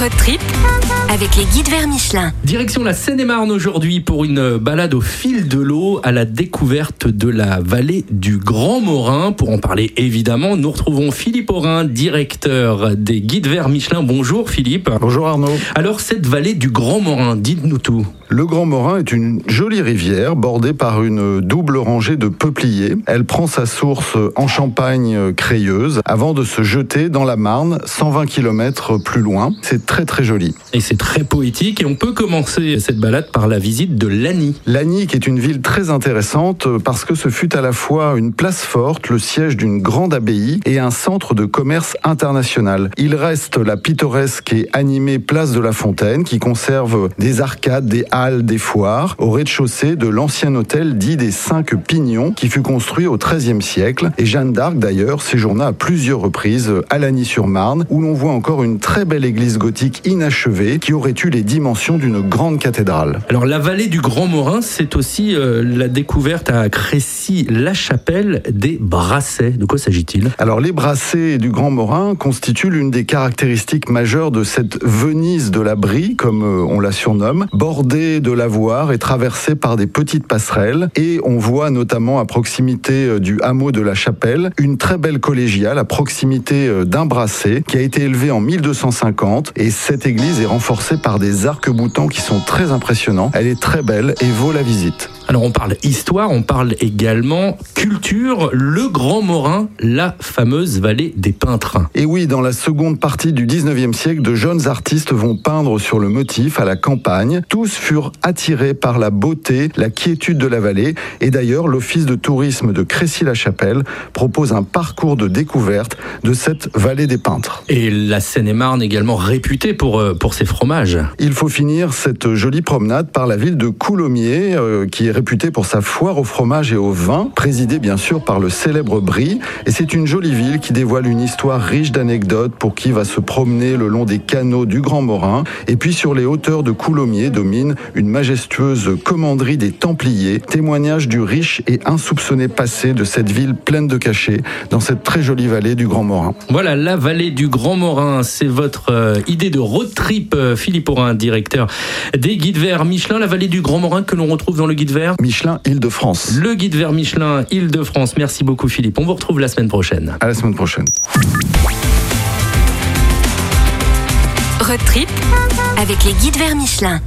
Road trip avec les guides vers Michelin. Direction la Seine-et-Marne aujourd'hui pour une balade au fil de l'eau à la découverte de la vallée du Grand Morin. Pour en parler évidemment, nous retrouvons Philippe Aurin, directeur des guides vers Michelin. Bonjour Philippe. Bonjour Arnaud. Alors cette vallée du Grand Morin, dites-nous tout. Le Grand Morin est une jolie rivière bordée par une double rangée de peupliers. Elle prend sa source en Champagne crayeuse avant de se jeter dans la Marne 120 km plus loin. C'est très très joli. Et c'est très poétique et on peut commencer cette balade par la visite de Lagny. Lagny qui est une ville très intéressante parce que ce fut à la fois une place forte, le siège d'une grande abbaye et un centre de commerce international. Il reste la pittoresque et animée place de la Fontaine qui conserve des arcades, des halles, des foires au rez-de-chaussée de l'ancien hôtel dit des Cinq Pignons qui fut construit au XIIIe siècle et Jeanne d'Arc d'ailleurs séjourna à plusieurs reprises à Lagny-sur-Marne où l'on voit encore une très belle église gothique inachevée qui aurait eu les dimensions d'une grande cathédrale. Alors la vallée du Grand Morin, c'est aussi euh, la découverte à Crécy-la-Chapelle des brassets. De quoi s'agit-il? Alors les brassets du Grand Morin constituent l'une des caractéristiques majeures de cette Venise de la Brie, comme euh, on la surnomme, bordée de lavoirs et traversée par des petites passerelles. Et on voit notamment à proximité euh, du hameau de la Chapelle une très belle collégiale à proximité d'un brasset qui a été élevé en 1250 et cette église est renforcée par des arcs-boutants qui sont très impressionnants. Elle est très belle et vaut la visite. Alors on parle histoire, on parle également culture, le Grand Morin, la fameuse vallée des peintres. Et oui, dans la seconde partie du 19e siècle, de jeunes artistes vont peindre sur le motif à la campagne. Tous furent attirés par la beauté, la quiétude de la vallée. Et d'ailleurs, l'Office de tourisme de Crécy-la-Chapelle propose un parcours de découverte de cette vallée des peintres. Et la Seine-et-Marne également réputée pour, euh, pour ses fromages. Il faut finir cette jolie promenade par la ville de Coulommiers, euh, qui est réputée pour sa foire au fromage et au vin, présidée bien sûr par le célèbre Brie. Et c'est une jolie ville qui dévoile une histoire riche d'anecdotes pour qui va se promener le long des canaux du Grand Morin. Et puis sur les hauteurs de Coulommiers domine une majestueuse commanderie des Templiers, témoignage du riche et insoupçonné passé de cette ville pleine de cachets dans cette très jolie vallée du Grand Morin. Voilà, la vallée du Grand Morin, c'est votre euh, idée de road trip, euh, Philippe Aurin, directeur des guides verts Michelin, la vallée du Grand Morin que l'on retrouve dans le guide vert Michelin Île-de-France. Le guide vert Michelin Île-de-France. Merci beaucoup Philippe. On vous retrouve la semaine prochaine. À la semaine prochaine. Road trip avec les guides vers Michelin.